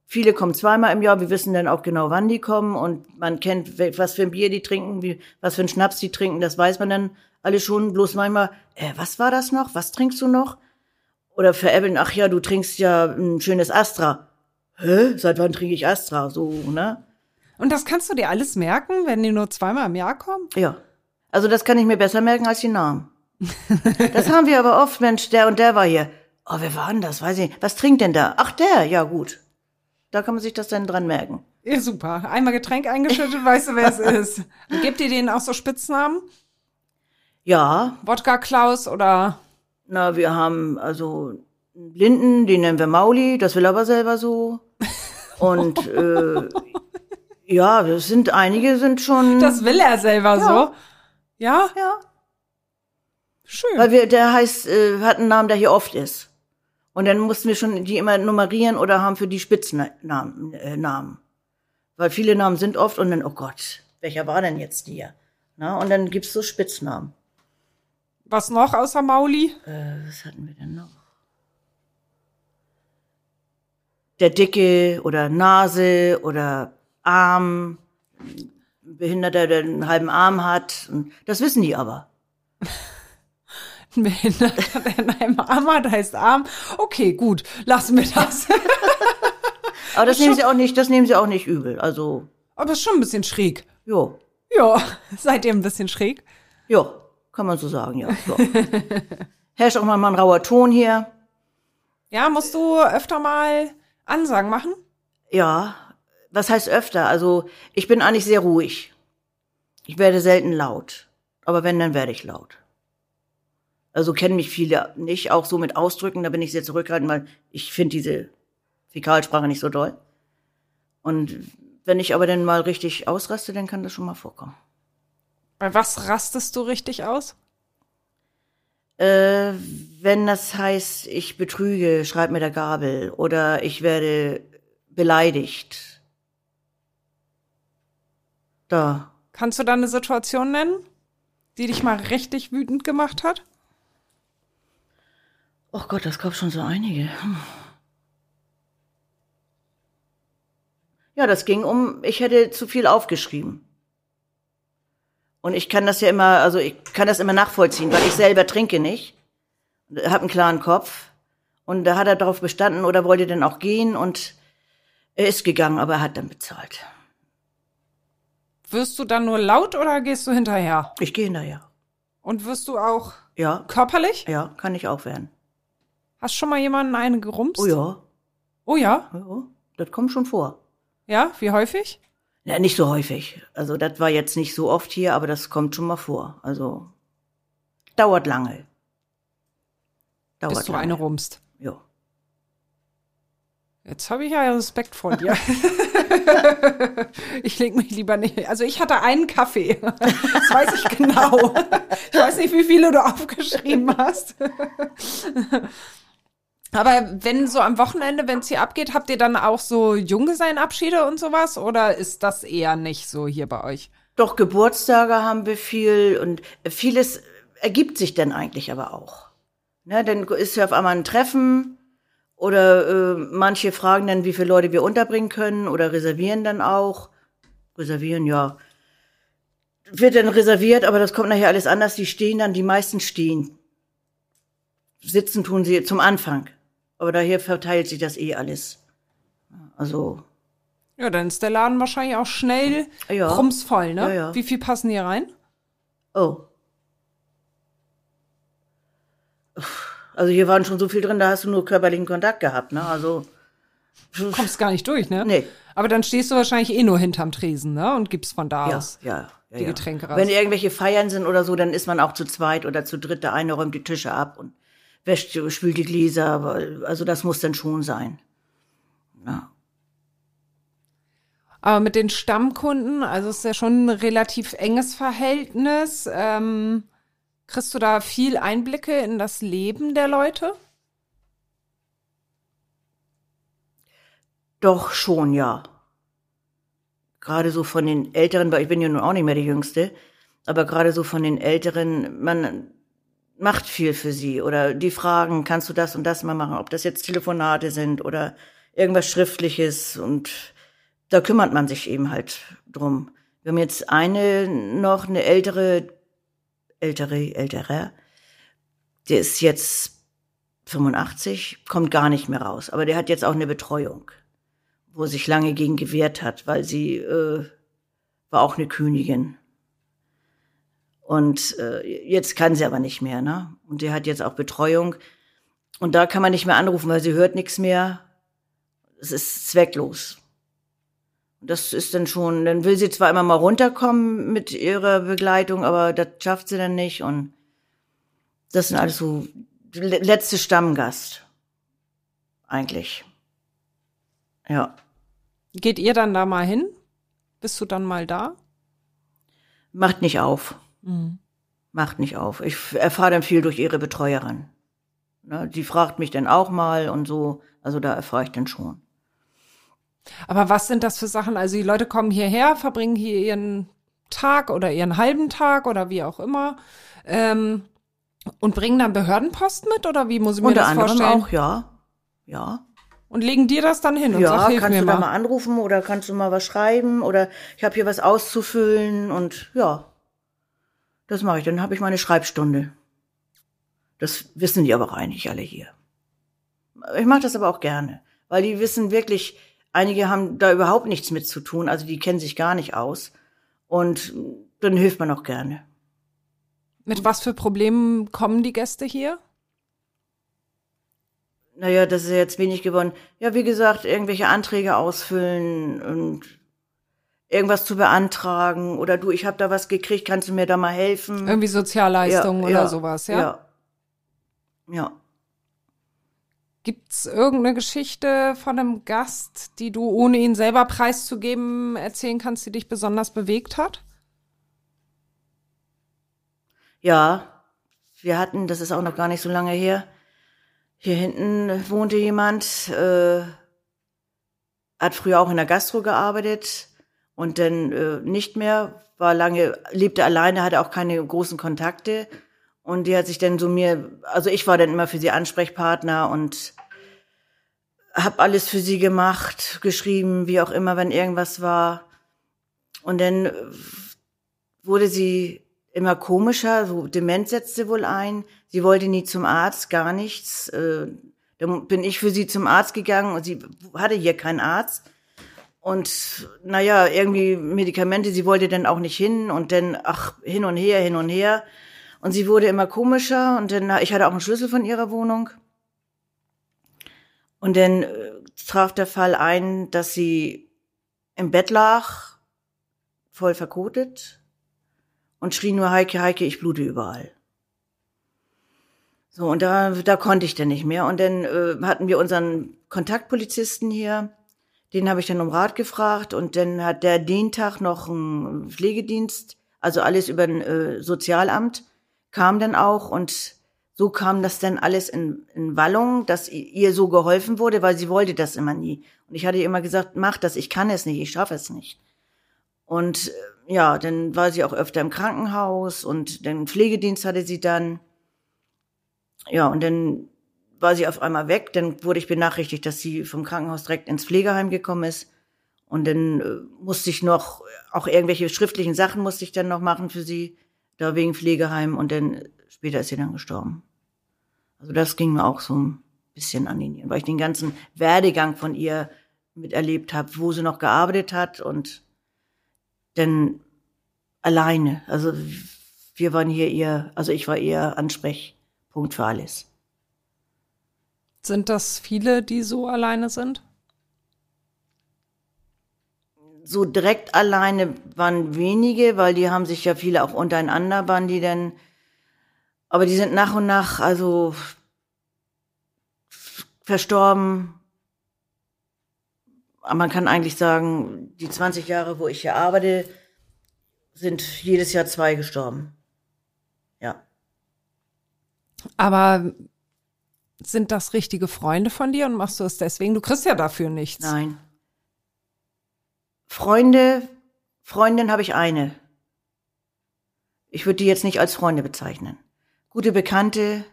viele kommen zweimal im Jahr. Wir wissen dann auch genau, wann die kommen und man kennt, was für ein Bier die trinken, wie, was für ein Schnaps die trinken, das weiß man dann alle schon. Bloß manchmal, äh, was war das noch? Was trinkst du noch? Oder veräppeln, ach ja, du trinkst ja ein schönes Astra. Hä? Seit wann trinke ich Astra? So, ne? Und das kannst du dir alles merken, wenn die nur zweimal im Jahr kommen? Ja. Also das kann ich mir besser merken als die Namen. Das haben wir aber oft, Mensch, der und der war hier. Oh, wer war denn das? Weiß ich nicht. Was trinkt denn da? Ach, der, ja gut. Da kann man sich das dann dran merken. Ja, super. Einmal Getränk eingeschüttet, weißt du, wer es ist. Und Gebt ihr denen auch so Spitznamen? Ja, Wodka Klaus oder na, wir haben also einen Blinden, den nennen wir Mauli, das will er aber selber so. Und äh, ja, das sind einige sind schon. das will er selber so. Ja? ja. Schön. Weil wir, der heißt, äh, hat einen Namen, der hier oft ist. Und dann mussten wir schon die immer nummerieren oder haben für die Spitznamen. Äh, Namen. Weil viele Namen sind oft und dann, oh Gott, welcher war denn jetzt hier? Na, und dann gibt's so Spitznamen. Was noch außer Mauli? Äh, was hatten wir denn noch? Der Dicke oder Nase oder Arm. Behinderter, der einen halben Arm hat. Und das wissen die aber. Ein Behinderter, der in einem Arm hat, heißt Arm. Okay, gut, lassen wir das. Aber das nehmen sie auch nicht, das nehmen sie auch nicht übel. Also, Aber ist schon ein bisschen schräg. jo. Ja, seid ihr ein bisschen schräg? Ja, kann man so sagen, ja. ja. Herrscht auch mal ein rauer Ton hier. Ja, musst du öfter mal Ansagen machen? Ja, was heißt öfter? Also, ich bin eigentlich sehr ruhig. Ich werde selten laut. Aber wenn, dann werde ich laut. Also kennen mich viele nicht, auch so mit Ausdrücken, da bin ich sehr zurückhaltend, weil ich finde diese Fäkalsprache nicht so doll. Und wenn ich aber dann mal richtig ausraste, dann kann das schon mal vorkommen. Bei was rastest du richtig aus? Äh, wenn das heißt, ich betrüge, schreib mir der Gabel oder ich werde beleidigt. Da. Kannst du da eine Situation nennen, die dich mal richtig wütend gemacht hat? Oh Gott, das gab schon so einige. Hm. Ja, das ging um, ich hätte zu viel aufgeschrieben. Und ich kann das ja immer, also ich kann das immer nachvollziehen, weil ich selber trinke nicht. Hab einen klaren Kopf. Und da hat er darauf bestanden oder wollte dann auch gehen und er ist gegangen, aber er hat dann bezahlt. Wirst du dann nur laut oder gehst du hinterher? Ich gehe hinterher. Und wirst du auch Ja, körperlich? ja, kann ich auch werden. Hast schon mal jemanden eine gerumst? Oh ja, Oh ja? ja das kommt schon vor. Ja? Wie häufig? Ja, nicht so häufig. Also das war jetzt nicht so oft hier, aber das kommt schon mal vor. Also dauert lange. Dauert Bis du lange. eine rumst. Ja. Jetzt habe ich ja Respekt vor dir. ich leg mich lieber nicht. Also ich hatte einen Kaffee. Das weiß ich genau. Ich weiß nicht, wie viele du aufgeschrieben hast. Aber wenn so am Wochenende, wenn es hier abgeht, habt ihr dann auch so Junggesellenabschiede und sowas? Oder ist das eher nicht so hier bei euch? Doch Geburtstage haben wir viel und vieles ergibt sich dann eigentlich aber auch. Ne, dann ist ja auf einmal ein Treffen oder äh, manche fragen dann, wie viele Leute wir unterbringen können oder reservieren dann auch. Reservieren, ja. Wird dann reserviert, aber das kommt nachher alles anders. Die stehen dann, die meisten stehen. Sitzen tun sie zum Anfang. Aber daher verteilt sich das eh alles. Also. Ja, dann ist der Laden wahrscheinlich auch schnell Ja. rumsvoll, ne? Ja, ja. Wie viel passen hier rein? Oh. Also hier waren schon so viel drin, da hast du nur körperlichen Kontakt gehabt, ne? Also. Kommst gar nicht durch, ne? Nee. Aber dann stehst du wahrscheinlich eh nur hinterm Tresen, ne? Und gibst von da Ja, aus. ja, ja. die. Getränke raus. Wenn irgendwelche Feiern sind oder so, dann ist man auch zu zweit oder zu dritt. Der eine räumt die Tische ab und wäscht, spült die Gläser. Also das muss dann schon sein. Ja. Aber mit den Stammkunden, also ist ja schon ein relativ enges Verhältnis. Ähm, kriegst du da viel Einblicke in das Leben der Leute? Doch schon, ja. Gerade so von den Älteren, weil ich bin ja nun auch nicht mehr die Jüngste, aber gerade so von den Älteren, man macht viel für sie oder die fragen, kannst du das und das mal machen, ob das jetzt Telefonate sind oder irgendwas Schriftliches und da kümmert man sich eben halt drum. Wir haben jetzt eine noch, eine ältere, ältere, ältere, der ist jetzt 85, kommt gar nicht mehr raus, aber der hat jetzt auch eine Betreuung wo sich lange gegen gewehrt hat, weil sie äh, war auch eine Königin. Und äh, jetzt kann sie aber nicht mehr, ne? Und sie hat jetzt auch Betreuung. Und da kann man nicht mehr anrufen, weil sie hört nichts mehr. Es ist zwecklos. Und Das ist dann schon, dann will sie zwar immer mal runterkommen mit ihrer Begleitung, aber das schafft sie dann nicht. Und das sind alles so le- letzte Stammgast. Eigentlich. Ja. Geht ihr dann da mal hin? Bist du dann mal da? Macht nicht auf. Macht nicht auf. Ich erfahre dann viel durch ihre Betreuerin. Ne, die fragt mich dann auch mal und so. Also da erfahre ich dann schon. Aber was sind das für Sachen? Also die Leute kommen hierher, verbringen hier ihren Tag oder ihren halben Tag oder wie auch immer ähm, und bringen dann Behördenpost mit oder wie muss ich mir Unter das anderem vorstellen? auch, ja. Ja. Und legen dir das dann hin und Ja, sag, kannst mir du mal. da mal anrufen oder kannst du mal was schreiben oder ich habe hier was auszufüllen und ja. Das mache ich. Dann habe ich meine Schreibstunde. Das wissen die aber auch eigentlich alle hier. Ich mache das aber auch gerne, weil die wissen wirklich, einige haben da überhaupt nichts mit zu tun, also die kennen sich gar nicht aus. Und dann hilft man auch gerne. Mit was für Problemen kommen die Gäste hier? Naja, das ist ja jetzt wenig geworden. Ja, wie gesagt, irgendwelche Anträge ausfüllen und irgendwas zu beantragen oder du, ich habe da was gekriegt, kannst du mir da mal helfen? Irgendwie Sozialleistungen oder sowas, ja? Ja. Ja. Gibt's irgendeine Geschichte von einem Gast, die du, ohne ihn selber preiszugeben, erzählen kannst, die dich besonders bewegt hat? Ja, wir hatten, das ist auch noch gar nicht so lange her, hier hinten wohnte jemand, äh, hat früher auch in der Gastro gearbeitet und dann äh, nicht mehr, war lange, lebte alleine, hatte auch keine großen Kontakte und die hat sich dann so mir, also ich war dann immer für sie Ansprechpartner und hab alles für sie gemacht, geschrieben, wie auch immer, wenn irgendwas war. Und dann wurde sie immer komischer, so Demenz setzte wohl ein. Sie wollte nie zum Arzt, gar nichts. Äh, Dann bin ich für sie zum Arzt gegangen und sie hatte hier keinen Arzt. Und naja, irgendwie Medikamente, sie wollte dann auch nicht hin und dann, ach, hin und her, hin und her. Und sie wurde immer komischer und dann, ich hatte auch einen Schlüssel von ihrer Wohnung. Und dann äh, traf der Fall ein, dass sie im Bett lag, voll verkotet und schrie nur Heike, Heike, ich blute überall. So, und da, da konnte ich dann nicht mehr. Und dann äh, hatten wir unseren Kontaktpolizisten hier, den habe ich dann um Rat gefragt und dann hat der den Tag noch einen Pflegedienst, also alles über ein äh, Sozialamt, kam dann auch und so kam das dann alles in, in Wallung, dass ihr so geholfen wurde, weil sie wollte das immer nie. Und ich hatte ihr immer gesagt, mach das, ich kann es nicht, ich schaffe es nicht. Und äh, ja, dann war sie auch öfter im Krankenhaus und den Pflegedienst hatte sie dann. Ja, und dann war sie auf einmal weg. Dann wurde ich benachrichtigt, dass sie vom Krankenhaus direkt ins Pflegeheim gekommen ist. Und dann äh, musste ich noch, auch irgendwelche schriftlichen Sachen musste ich dann noch machen für sie, da wegen Pflegeheim. Und dann später ist sie dann gestorben. Also das ging mir auch so ein bisschen an die Nieren, weil ich den ganzen Werdegang von ihr miterlebt habe, wo sie noch gearbeitet hat und dann alleine. Also wir waren hier ihr, also ich war ihr Ansprechpunkt für alles. Sind das viele, die so alleine sind? So direkt alleine waren wenige, weil die haben sich ja viele auch untereinander waren die dann, aber die sind nach und nach also verstorben. Aber man kann eigentlich sagen, die 20 Jahre, wo ich hier arbeite, sind jedes Jahr zwei gestorben. Ja. Aber sind das richtige Freunde von dir und machst du es deswegen? Du kriegst ja dafür nichts. Nein. Freunde, Freundin habe ich eine. Ich würde die jetzt nicht als Freunde bezeichnen. Gute Bekannte.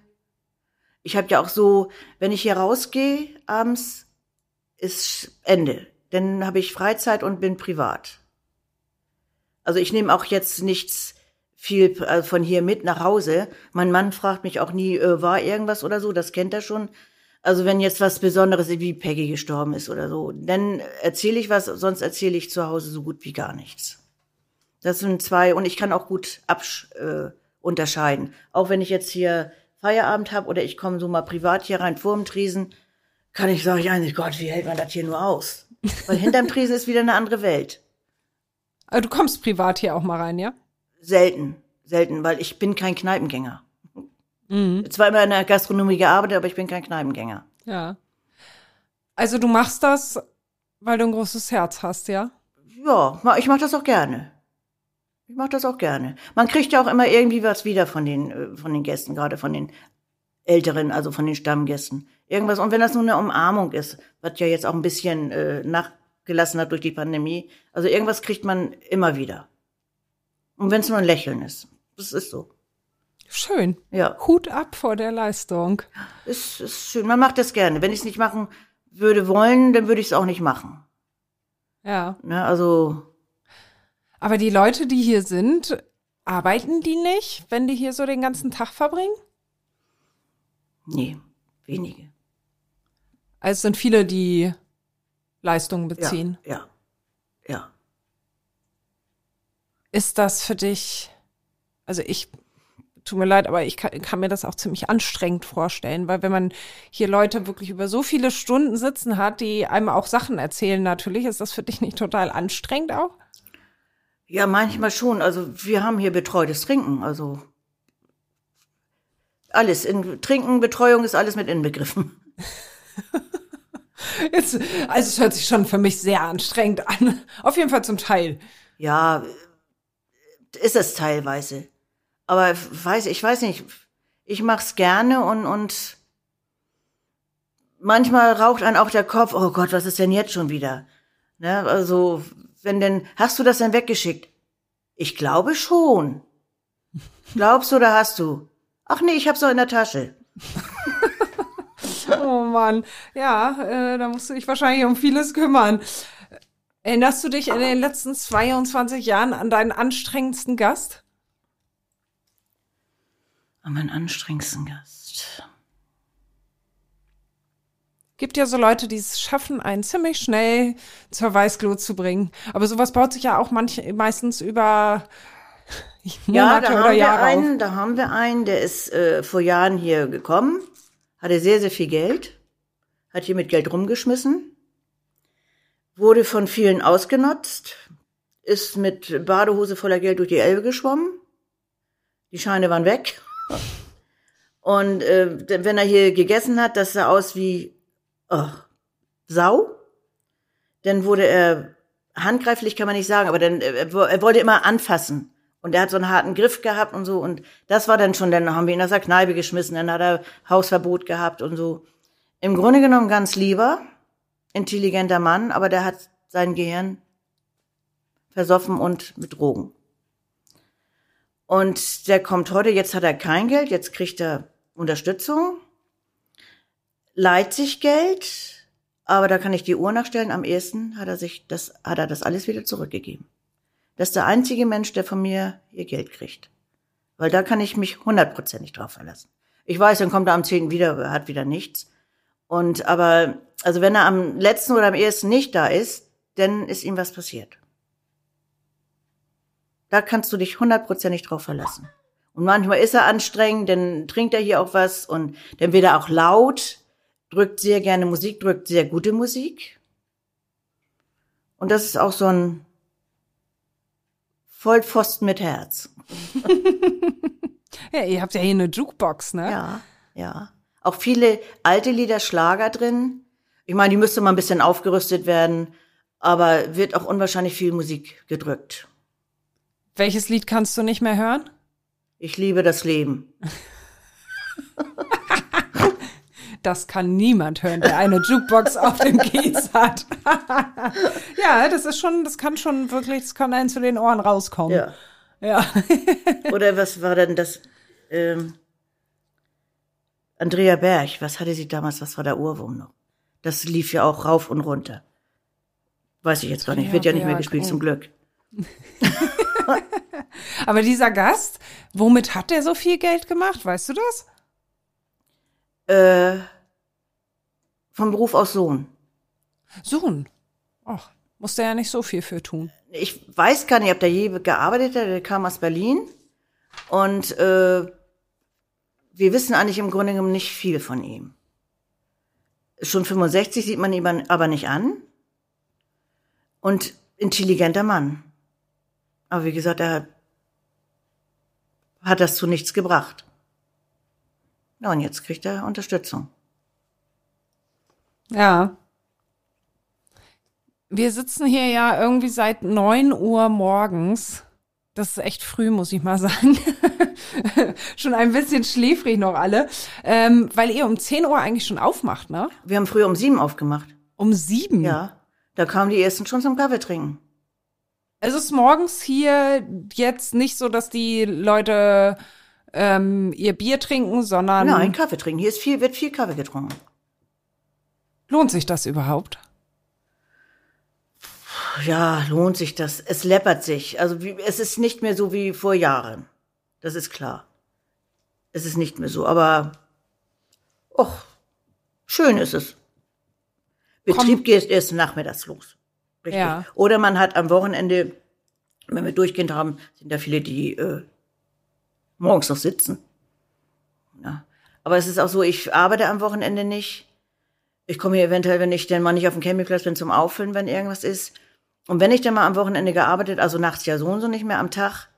Ich habe ja auch so, wenn ich hier rausgehe abends, ist Ende. Dann habe ich Freizeit und bin privat. Also ich nehme auch jetzt nichts viel äh, von hier mit nach Hause. Mein Mann fragt mich auch nie, äh, war irgendwas oder so, das kennt er schon. Also wenn jetzt was Besonderes wie Peggy gestorben ist oder so, dann erzähle ich was, sonst erzähle ich zu Hause so gut wie gar nichts. Das sind zwei und ich kann auch gut absch äh, unterscheiden. Auch wenn ich jetzt hier Feierabend habe oder ich komme so mal privat hier rein vor dem Tresen, kann ich sagen, ja, Gott, wie hält man das hier nur aus? Weil hinterm Tresen ist wieder eine andere Welt. Also du kommst privat hier auch mal rein, ja? Selten, selten, weil ich bin kein Kneipengänger. Mhm. Zwar immer in der Gastronomie gearbeitet, aber ich bin kein Kneipengänger. Ja. Also du machst das, weil du ein großes Herz hast, ja? Ja, ich mache das auch gerne. Ich mache das auch gerne. Man kriegt ja auch immer irgendwie was wieder von den, äh, von den Gästen, gerade von den Älteren, also von den Stammgästen. Irgendwas. Und wenn das nur eine Umarmung ist, was ja jetzt auch ein bisschen äh, nachgelassen hat durch die Pandemie, also irgendwas kriegt man immer wieder. Und wenn es nur ein Lächeln ist. Das ist so. Schön. Ja. Hut ab vor der Leistung. Ist, ist schön. Man macht das gerne. Wenn ich es nicht machen würde wollen, dann würde ich es auch nicht machen. Ja. Ne, also. Aber die Leute, die hier sind, arbeiten die nicht, wenn die hier so den ganzen Tag verbringen? Nee, wenige. Also es sind viele, die Leistungen beziehen. Ja, ja. ja. Ist das für dich, also ich, tut mir leid, aber ich kann, kann, mir das auch ziemlich anstrengend vorstellen, weil wenn man hier Leute wirklich über so viele Stunden sitzen hat, die einem auch Sachen erzählen natürlich, ist das für dich nicht total anstrengend auch? Ja, manchmal schon. Also wir haben hier betreutes Trinken, also alles. In Trinken, Betreuung ist alles mit inbegriffen. Jetzt, also es hört sich schon für mich sehr anstrengend an. Auf jeden Fall zum Teil. Ja, ist es teilweise. Aber weiß, ich weiß nicht, ich mach's gerne und, und manchmal raucht einen auch der Kopf, oh Gott, was ist denn jetzt schon wieder? Ne, also, wenn denn, hast du das denn weggeschickt? Ich glaube schon. Glaubst du oder hast du? Ach nee, ich hab's noch in der Tasche. oh Mann, ja, äh, da musst du dich wahrscheinlich um vieles kümmern. Erinnerst du dich in den letzten 22 Jahren an deinen anstrengendsten Gast? An meinen anstrengendsten Gast. Gibt ja so Leute, die es schaffen, einen ziemlich schnell zur Weißglut zu bringen. Aber sowas baut sich ja auch manch, meistens über Monate ja, da oder haben Jahre wir einen, auf. Da haben wir einen, der ist äh, vor Jahren hier gekommen, hatte sehr, sehr viel Geld, hat hier mit Geld rumgeschmissen wurde von vielen ausgenutzt, ist mit Badehose voller Geld durch die Elbe geschwommen. Die Scheine waren weg. Und äh, wenn er hier gegessen hat, das sah aus wie oh, Sau. Dann wurde er handgreiflich, kann man nicht sagen, aber dann äh, er wollte immer anfassen. Und er hat so einen harten Griff gehabt und so. Und das war dann schon, dann haben wir ihn aus der Kneipe geschmissen, dann hat er Hausverbot gehabt und so. Im Grunde genommen ganz lieber intelligenter Mann, aber der hat sein Gehirn versoffen und mit Drogen. Und der kommt heute, jetzt hat er kein Geld, jetzt kriegt er Unterstützung, leiht sich Geld, aber da kann ich die Uhr nachstellen. Am ersten hat er sich das, hat er das alles wieder zurückgegeben. Das ist der einzige Mensch, der von mir ihr Geld kriegt. Weil da kann ich mich hundertprozentig drauf verlassen. Ich weiß, dann kommt er am zehnten wieder, hat wieder nichts. Und aber, also wenn er am letzten oder am ersten nicht da ist, dann ist ihm was passiert. Da kannst du dich hundertprozentig drauf verlassen. Und manchmal ist er anstrengend, dann trinkt er hier auch was und dann wird er auch laut, drückt sehr gerne Musik, drückt sehr gute Musik. Und das ist auch so ein Vollpfosten mit Herz. ja, ihr habt ja hier eine Jukebox, ne? Ja, ja. Auch viele alte Lieder, Schlager drin. Ich meine, die müsste mal ein bisschen aufgerüstet werden, aber wird auch unwahrscheinlich viel Musik gedrückt. Welches Lied kannst du nicht mehr hören? Ich liebe das Leben. das kann niemand hören, der eine Jukebox auf dem Kies hat. ja, das ist schon, das kann schon wirklich, das kann einen zu den Ohren rauskommen. Ja. Ja. Oder was war denn das? Ähm, Andrea Berg, was hatte sie damals, was war der Urwurm noch? Das lief ja auch rauf und runter. Weiß ich jetzt gar nicht, wird ja nicht mehr gespielt, oh. zum Glück. Aber dieser Gast, womit hat der so viel Geld gemacht? Weißt du das? Äh, vom Beruf aus Sohn. Sohn? Ach, musste ja nicht so viel für tun. Ich weiß gar nicht, ob der je gearbeitet hat. Der kam aus Berlin. Und äh, wir wissen eigentlich im Grunde genommen nicht viel von ihm. Schon 65 sieht man ihn aber nicht an. Und intelligenter Mann. Aber wie gesagt, er hat, das zu nichts gebracht. Ja, und jetzt kriegt er Unterstützung. Ja. Wir sitzen hier ja irgendwie seit neun Uhr morgens. Das ist echt früh, muss ich mal sagen. schon ein bisschen schläfrig noch alle. Ähm, weil ihr um 10 Uhr eigentlich schon aufmacht, ne? Wir haben früher um sieben aufgemacht. Um sieben? Ja. Da kamen die ersten schon zum Kaffee trinken. Es ist morgens hier jetzt nicht so, dass die Leute ähm, ihr Bier trinken, sondern. Nein, Kaffee trinken. Hier ist viel, wird viel Kaffee getrunken. Lohnt sich das überhaupt? Ja, lohnt sich das. Es läppert sich. Also wie, es ist nicht mehr so wie vor Jahren. Das ist klar. Es ist nicht mehr so. Aber, och, schön ist es. Betrieb Komm. geht erst nachmittags los. Richtig. Ja. Oder man hat am Wochenende, wenn wir durchgehend haben, sind da viele, die äh, morgens noch sitzen. Ja. Aber es ist auch so, ich arbeite am Wochenende nicht. Ich komme hier eventuell, wenn ich denn mal nicht auf dem Campingplatz bin, zum Auffüllen, wenn irgendwas ist. Und wenn ich dann mal am Wochenende gearbeitet, also nachts ja so und so nicht mehr am Tag,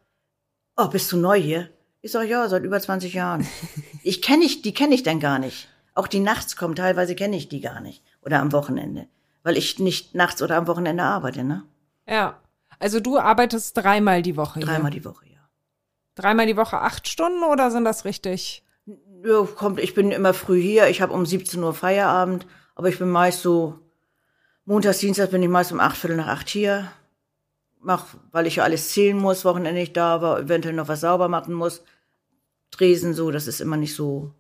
oh, bist du neu hier? Ich sag, ja, seit über 20 Jahren. Ich kenne ich, die kenne ich dann gar nicht. Auch die nachts kommen, teilweise kenne ich die gar nicht. Oder am Wochenende. Weil ich nicht nachts oder am Wochenende arbeite, ne? Ja. Also du arbeitest dreimal die Woche. Dreimal hier. die Woche, ja. Dreimal die Woche acht Stunden oder sind das richtig? Ja, kommt, ich bin immer früh hier. Ich habe um 17 Uhr Feierabend, aber ich bin meist so Montags, Dienstags bin ich meist um acht, Viertel nach acht hier. Mach, weil ich ja alles zählen muss, Wochenende nicht da war, eventuell noch was sauber machen muss. Tresen so, das ist immer nicht so,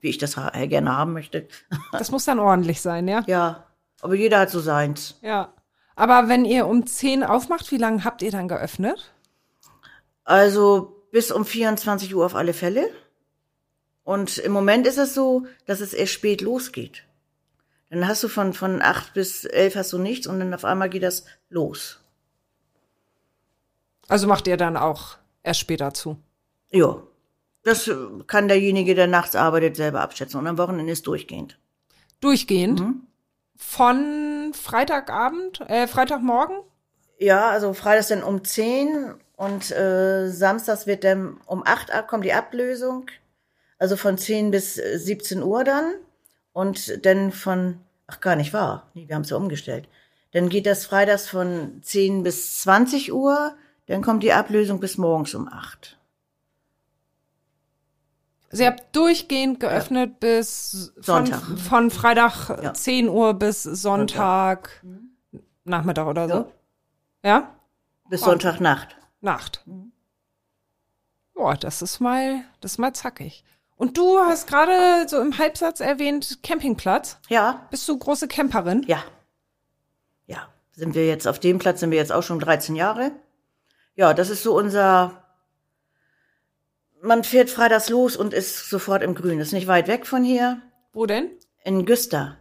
wie ich das gerne haben möchte. Das muss dann ordentlich sein, ja? Ja, aber jeder hat so seins. Ja. Aber wenn ihr um zehn aufmacht, wie lange habt ihr dann geöffnet? Also bis um 24 Uhr auf alle Fälle. Und im Moment ist es so, dass es erst spät losgeht. Dann hast du von, von acht bis elf hast du nichts und dann auf einmal geht das los. Also macht ihr dann auch erst später zu? Ja. Das kann derjenige, der nachts arbeitet, selber abschätzen. Und am Wochenende ist durchgehend. Durchgehend? Mhm. Von Freitagabend, äh, Freitagmorgen? Ja, also freitags dann um zehn und äh, samstags wird dann um acht ab, kommt die Ablösung. Also von zehn bis 17 Uhr dann. Und dann von, ach gar nicht wahr, nee, wir haben es ja umgestellt. Dann geht das freitags von 10 bis 20 Uhr, dann kommt die Ablösung bis morgens um 8. Sie habt durchgehend geöffnet ja. bis Sonntag. Von, von Freitag ja. 10 Uhr bis Sonntag, Sonntag. Nachmittag oder so. Ja? ja? Bis Sonntagnacht. Nacht. Boah, das ist mal, das ist mal zackig. Und du hast gerade so im Halbsatz erwähnt Campingplatz. Ja, Bist du große Camperin? ja. Ja, sind wir jetzt auf dem Platz, sind wir jetzt auch schon 13 Jahre. Ja, das ist so unser, man fährt freitags los und ist sofort im Grün. Ist nicht weit weg von hier. Wo denn? In Güster.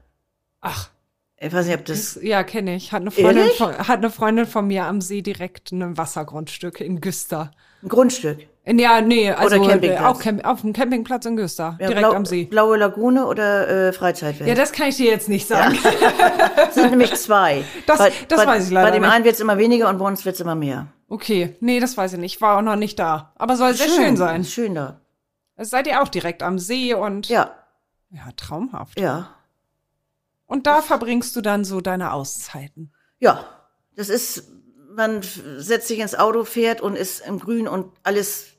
Ach, Ich weiß nicht, ob das, ja, kenne ich. Hat eine, Freundin von, hat eine Freundin von mir am See direkt ein Wassergrundstück in Güster. ein Grundstück. Ja, nee, also Campingplatz. äh, auch Camp, auf dem Campingplatz in Güster, Ja, direkt Blau, am See. Blaue Lagune oder äh, Freizeitwelt. Ja, das kann ich dir jetzt nicht sagen. Das sind nämlich zwei. Das- bei, das bei, weiß ich leider Bei dem nicht. einen wird's immer weniger und bei uns wird's immer mehr. Okay, nee, das weiß ich nicht. War auch noch nicht da. Aber soll sehr schön, sein. Schön da. Seid ihr auch direkt am See und Ja, ja, traumhaft. ja, Und da verbringst du dann so deine Auszeiten. ja. Das ist, man setzt sich ins Auto, fährt und ist im Grün und alles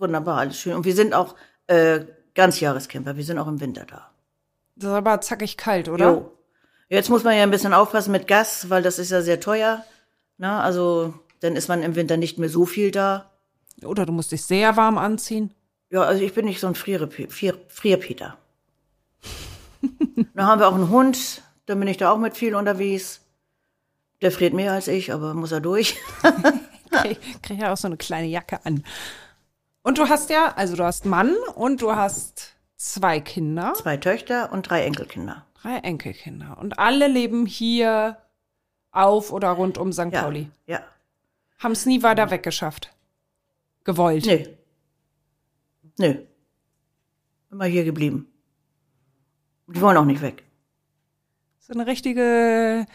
wunderbar, alles schön. Und wir sind auch äh, Ganzjahrescamper, wir sind auch im Winter da. Das ist aber zackig kalt, oder? Jo. Jetzt muss man ja ein bisschen aufpassen mit Gas, weil das ist ja sehr teuer. Na, also dann ist man im Winter nicht mehr so viel da. Oder du musst dich sehr warm anziehen. Ja, also ich bin nicht so ein Frier, Frierpeter. Dann haben wir auch einen Hund, dann bin ich da auch mit viel unterwegs. Der friert mehr als ich, aber muss er durch. Krieg, krieg ja auch so eine kleine Jacke an. Und du hast ja, also du hast Mann und du hast zwei Kinder, Zwei Töchter und drei Enkelkinder. drei Enkelkinder. Und alle leben hier auf oder rund um St. Ja, Pauli. ja. Haben es nie weiter weggeschafft. Gewollt. Nö. Nö. Immer hier geblieben. Die wollen auch nicht weg. So eine richtige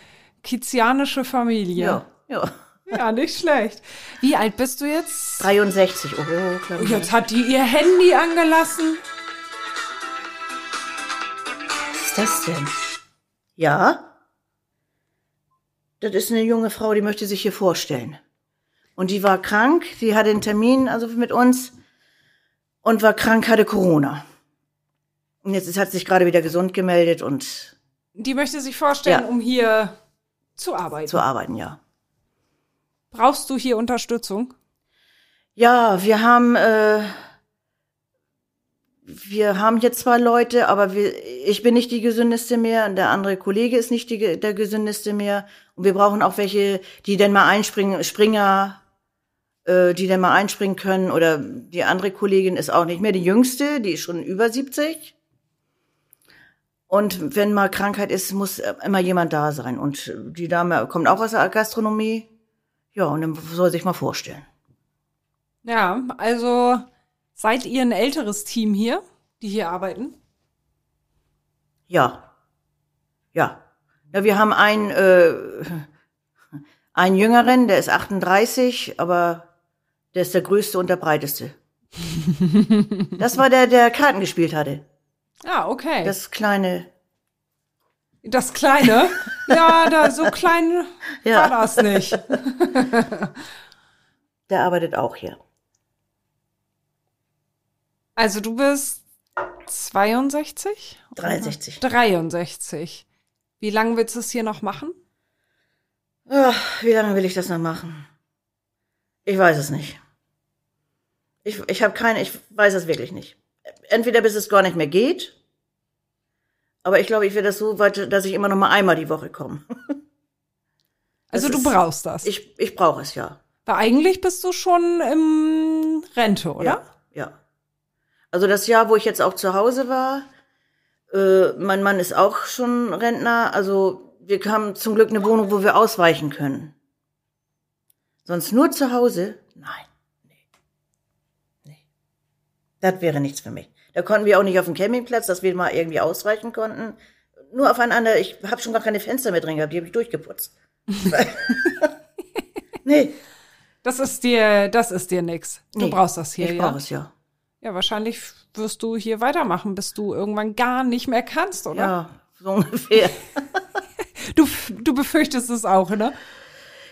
kizianische Familie. Ja, ja. Ja, nicht schlecht. Wie alt bist du jetzt? 63. Oh, klar. Jetzt hat die ihr Handy angelassen. Was ist das denn? Ja? Das ist eine junge Frau, die möchte sich hier vorstellen. Und die war krank, die hatte einen Termin, also mit uns, und war krank, hatte Corona. Und jetzt hat sie sich gerade wieder gesund gemeldet und Die möchte sich vorstellen, Ja. um hier zu arbeiten. zu arbeiten, ja. Brauchst du hier Unterstützung? Ja, wir haben, äh, wir haben hier zwei Leute, aber wir, ich bin nicht die gesündeste mehr und der andere Kollege ist nicht die, der gesündeste mehr. Und wir brauchen auch welche, die denn mal einspringen, Springer, äh, die denn mal einspringen können. Oder die andere Kollegin ist auch nicht mehr die jüngste, die ist schon über 70. Und wenn mal Krankheit ist, muss immer jemand da sein. Und die Dame kommt auch aus der Gastronomie. Ja, und dann soll sich mal vorstellen. Ja, also seid ihr ein älteres Team hier, die hier arbeiten? Ja. Ja. Ja, wir haben einen, äh, einen Jüngeren, der ist 38, aber der ist der größte und der breiteste. Das war der, der Karten gespielt hatte. Ah, okay. Das, Das kleine. Ja, da so klein Ja. war das nicht. Der arbeitet auch hier. Also du bist 62? 63. 63. Wie lange willst du es hier noch machen? Ach, wie lange will ich das noch machen? Ich weiß es nicht. Ich, ich habe keine, ich weiß es wirklich nicht. Entweder bis es gar nicht mehr geht, aber ich glaube, ich werde das so weit, dass ich immer noch mal einmal die Woche komme. Also du ist- brauchst das. Ich, ich brauche es ja. Weil eigentlich bist du schon im Rente, oder? Ja, ja. Also das Jahr, wo ich jetzt auch zu Hause war, äh, mein Mann ist auch schon Rentner, also wir haben zum Glück eine Wohnung, wo wir ausweichen können. Sonst nur zu Hause? Nein. Nee. Nee. Das wäre nichts für mich. Da konnten wir auch nicht auf dem Campingplatz, dass wir mal irgendwie ausweichen konnten. Nur aufeinander, ich habe schon gar keine Fenster mehr drin gehabt, die habe ich durchgeputzt. nee, Das ist dir, das ist dir nix. Du nee. brauchst das hier, ich ja? brauche es ja. Ja, wahrscheinlich wirst du hier weitermachen, bis du irgendwann gar nicht mehr kannst, oder? Ja, so ungefähr. Du, du befürchtest es auch, ne?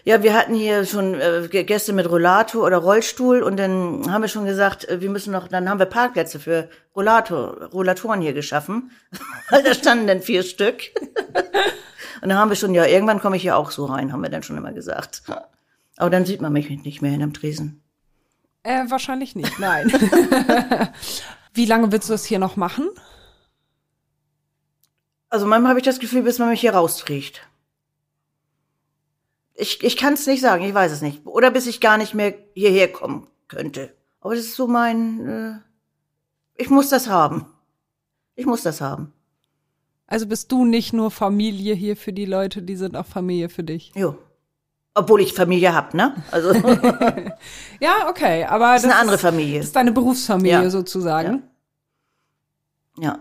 Ja, wir hatten hier schon äh, Gäste mit Rollator oder Rollstuhl und dann haben wir schon gesagt, äh, wir müssen noch, dann haben wir Parkplätze für Rollator, Rollatoren hier geschaffen, weil da standen dann vier Stück. und dann haben wir schon, ja, irgendwann komme ich hier auch so rein, haben wir dann schon immer gesagt. Aber dann sieht man mich nicht mehr hinterm Tresen. Äh, wahrscheinlich nicht, nein. Wie lange willst du es hier noch machen? Also manchmal habe ich das Gefühl, bis man mich hier rausträgt. Ich, ich kann es nicht sagen, ich weiß es nicht. Oder bis ich gar nicht mehr hierher kommen könnte. Aber das ist so mein, äh, ich muss das haben. Ich muss das haben. Also bist du nicht nur Familie hier für die Leute, die sind auch Familie für dich. Jo. Obwohl ich Familie hab, ne? Also Ja, okay, aber das ist eine andere Familie. ist deine Berufsfamilie Ja. sozusagen. Ja. Ja,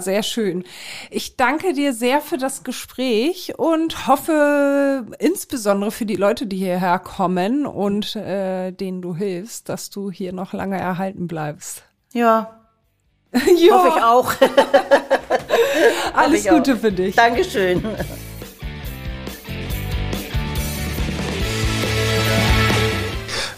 sehr schön. Ich danke dir sehr für das Gespräch und hoffe insbesondere für die Leute, die hierher kommen und äh, denen du hilfst, dass du hier noch lange erhalten bleibst. Ja. ja, Hoffe ich auch. alles ich auch. Gute für dich. Dankeschön.